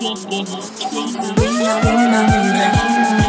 みんなみんなみんなみんな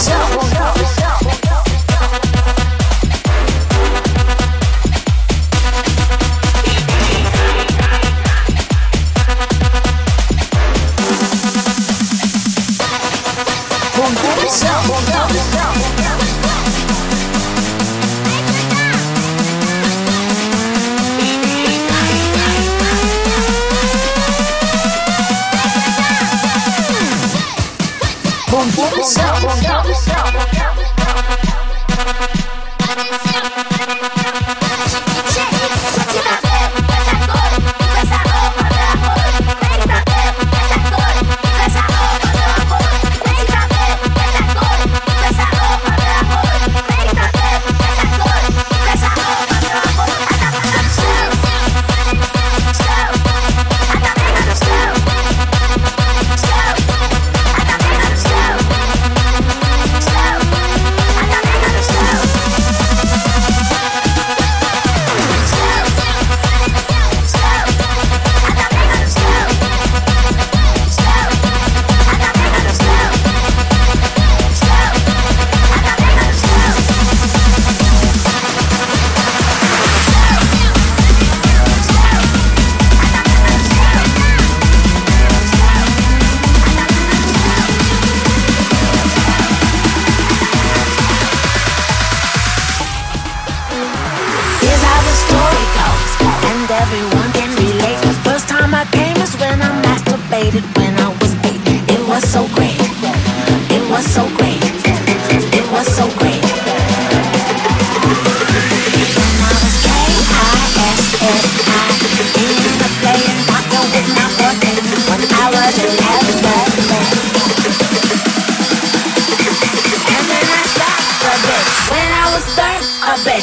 Slow. And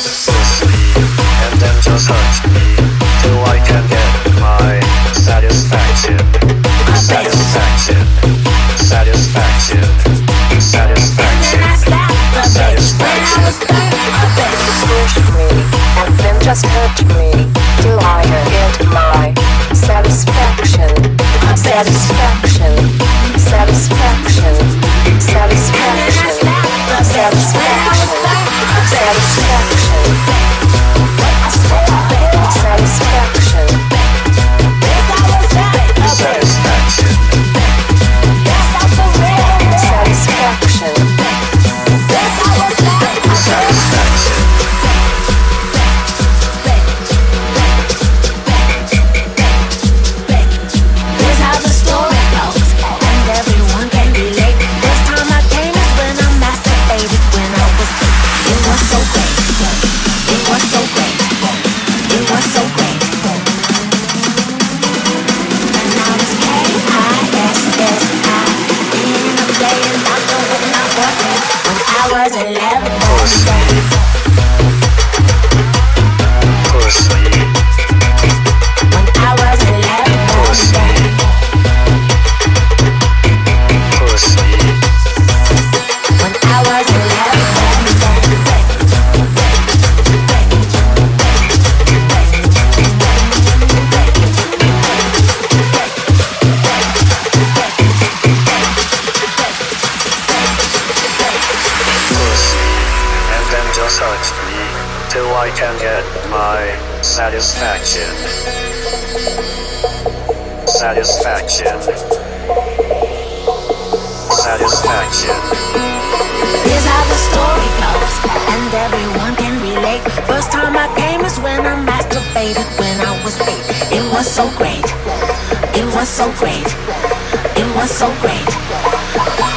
then just till I can get my satisfaction. Satisfaction. Satisfaction. Satisfaction. Satisfaction. Me and then just hurt me till I get my satisfaction. Satisfaction. Satisfaction. Satisfaction. Satisfaction satisfaction. attraction. Here's how the story goes, and everyone can relate. First time I came is when I masturbated when I was eight. It was so great. It was so great. It was so great.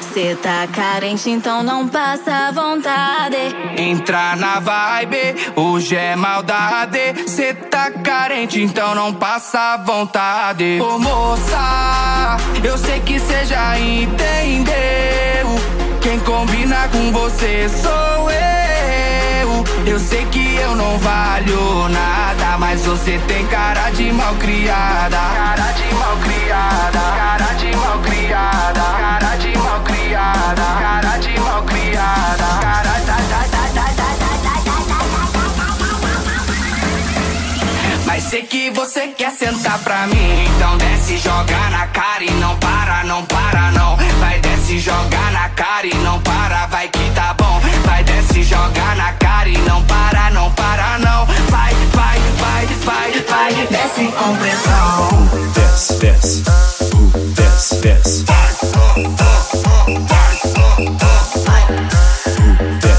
Cê tá carente, então não passa vontade. Entrar na vibe, hoje é maldade. Cê tá carente, então não passa vontade. Ô moça, eu sei que cê já entendeu. Quem combina com você sou eu. Eu sei que eu não valho nada, mas você tem cara de malcriada. Cara de malcriada, cara de malcriada, cara de criada, cara de mal criada, cara tá, tá, tá, tá, tá, tá, tá, tá, Mas sei que você quer sentar pra mim, então desce, joga na cara e não para, não para, não. Vai desce, joga na cara e não para, vai que tá bom. Vai desce, joga na cara e não para, não para, não. Vai, vai, vai, vai, vai, desce com pressão. Desce, desce, uh, desce, desce. Uh, uh, uh.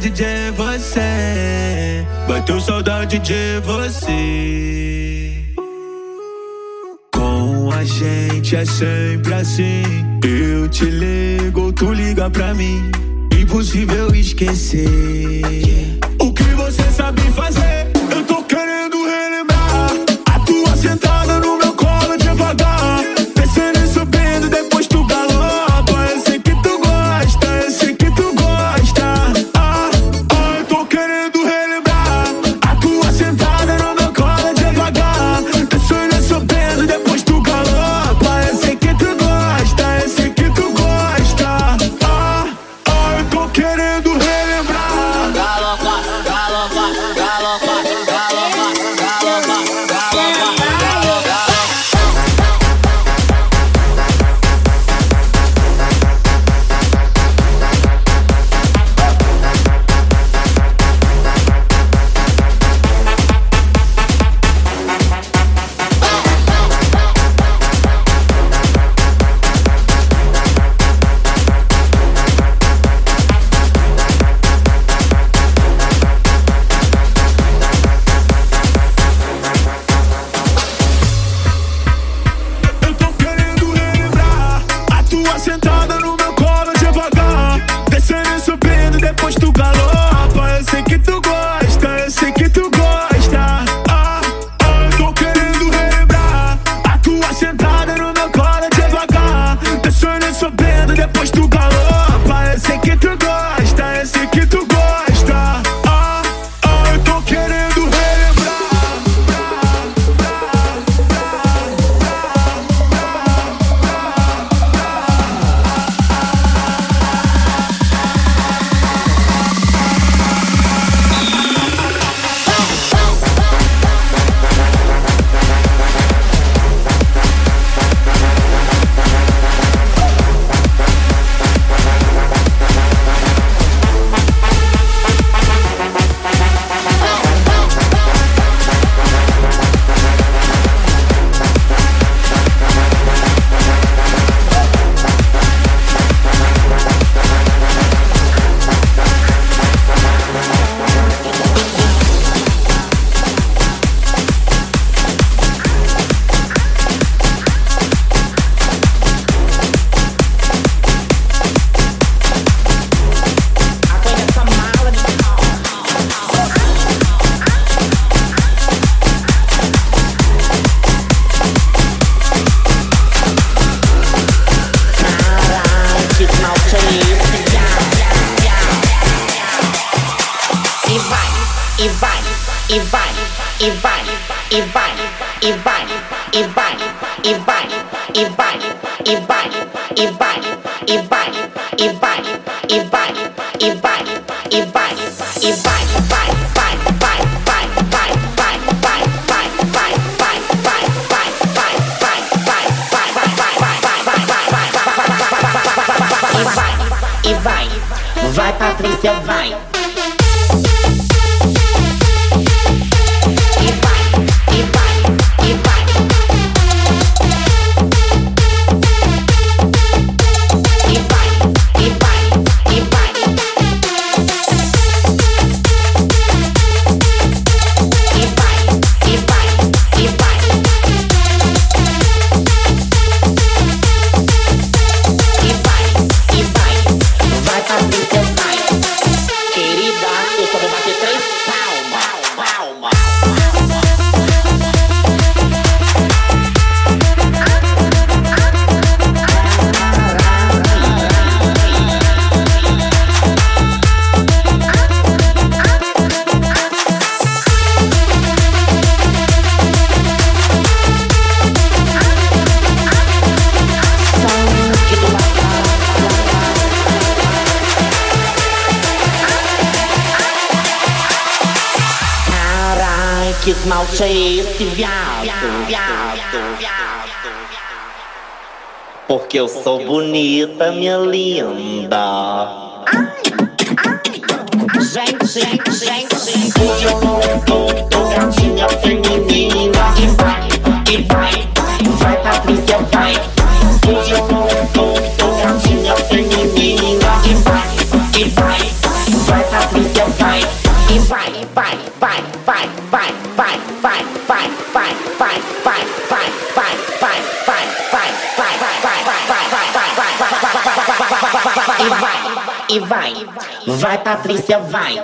saudade de você. Bateu saudade de você. Com a gente é sempre assim. Eu te ligo, tu liga pra mim. Impossível esquecer. você esse viado, viado, viado. Porque eu sou bonita, minha linda. Gente, gente, gente, hoje eu corpo estou, tô gatinha feia. e vai. Vai, Patrícia, vai.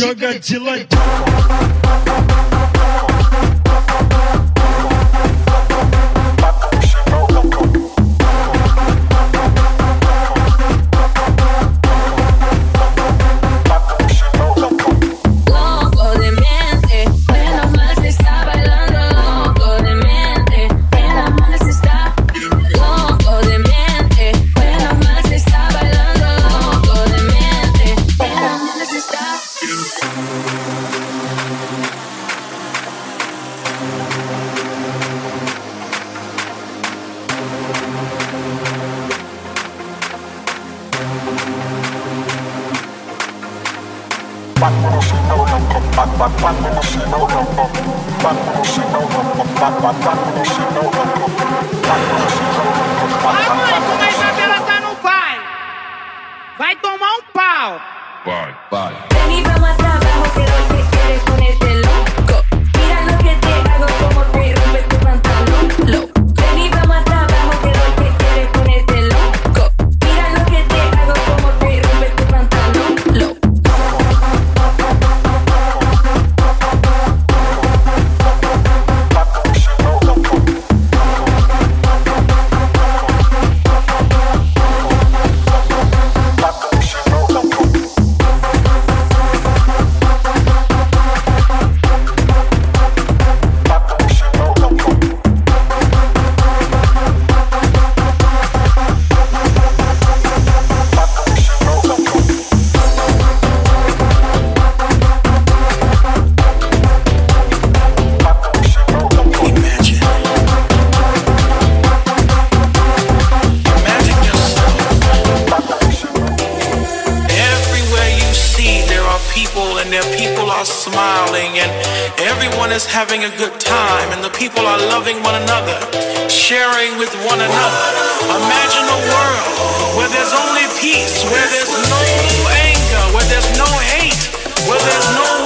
Jogadiladinho. smiling, and everyone is having a good time, and the people are loving one another, sharing with one another. Imagine a world where there's only peace, where there's no anger, where there's no hate, where there's no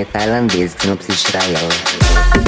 é tailandesa, que não precisa tirar ela.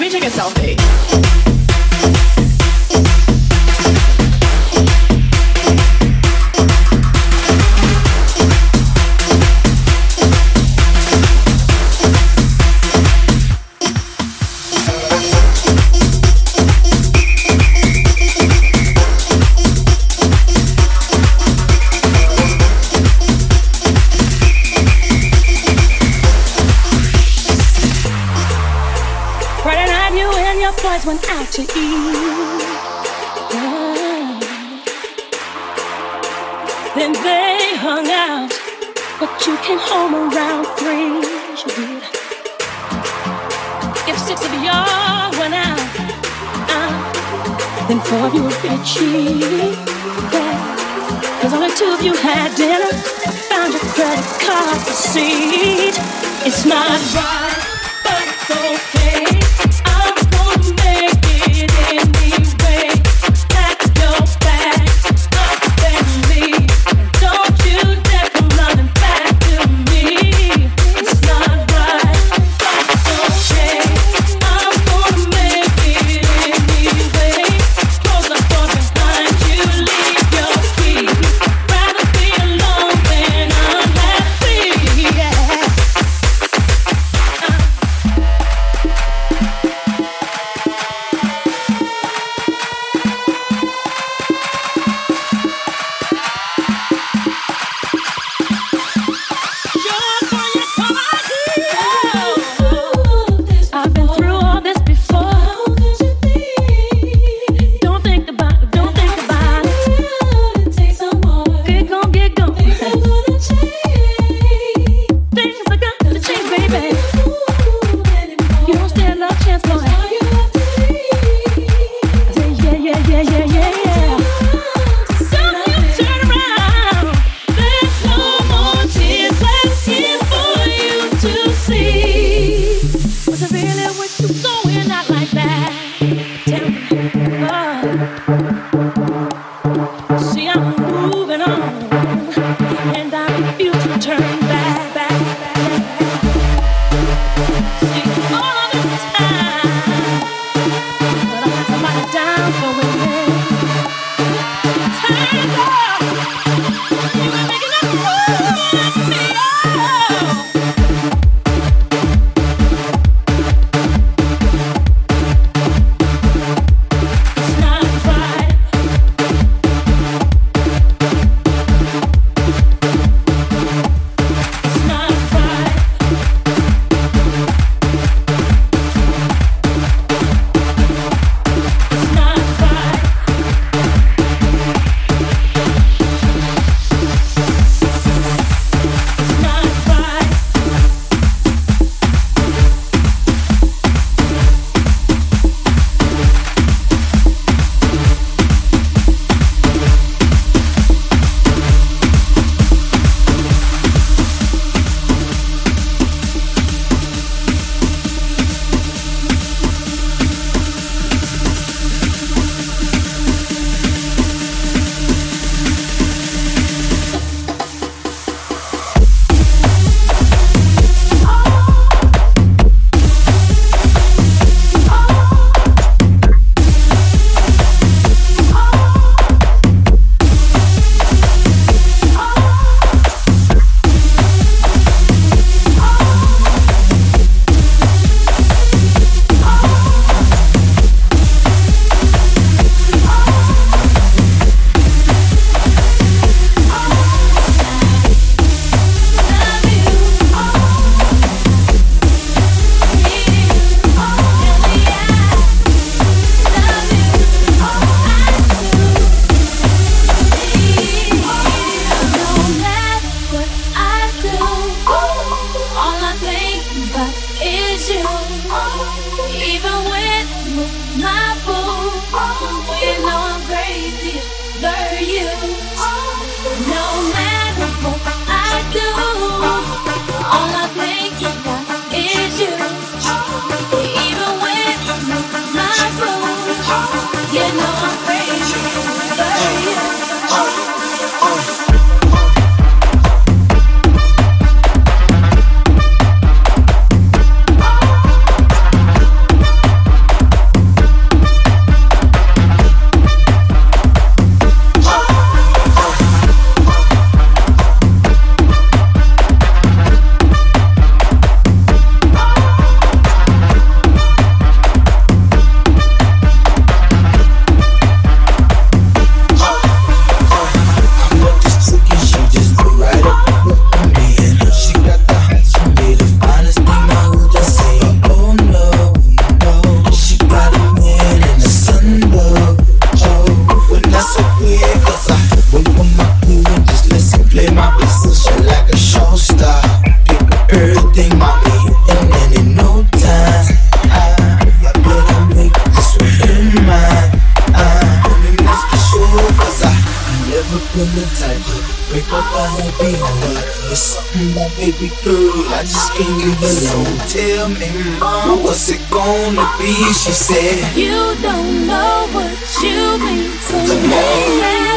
Let me take a selfie. making you belong. Tell me, mom, what's it gonna be? She said, You don't know what you mean to me.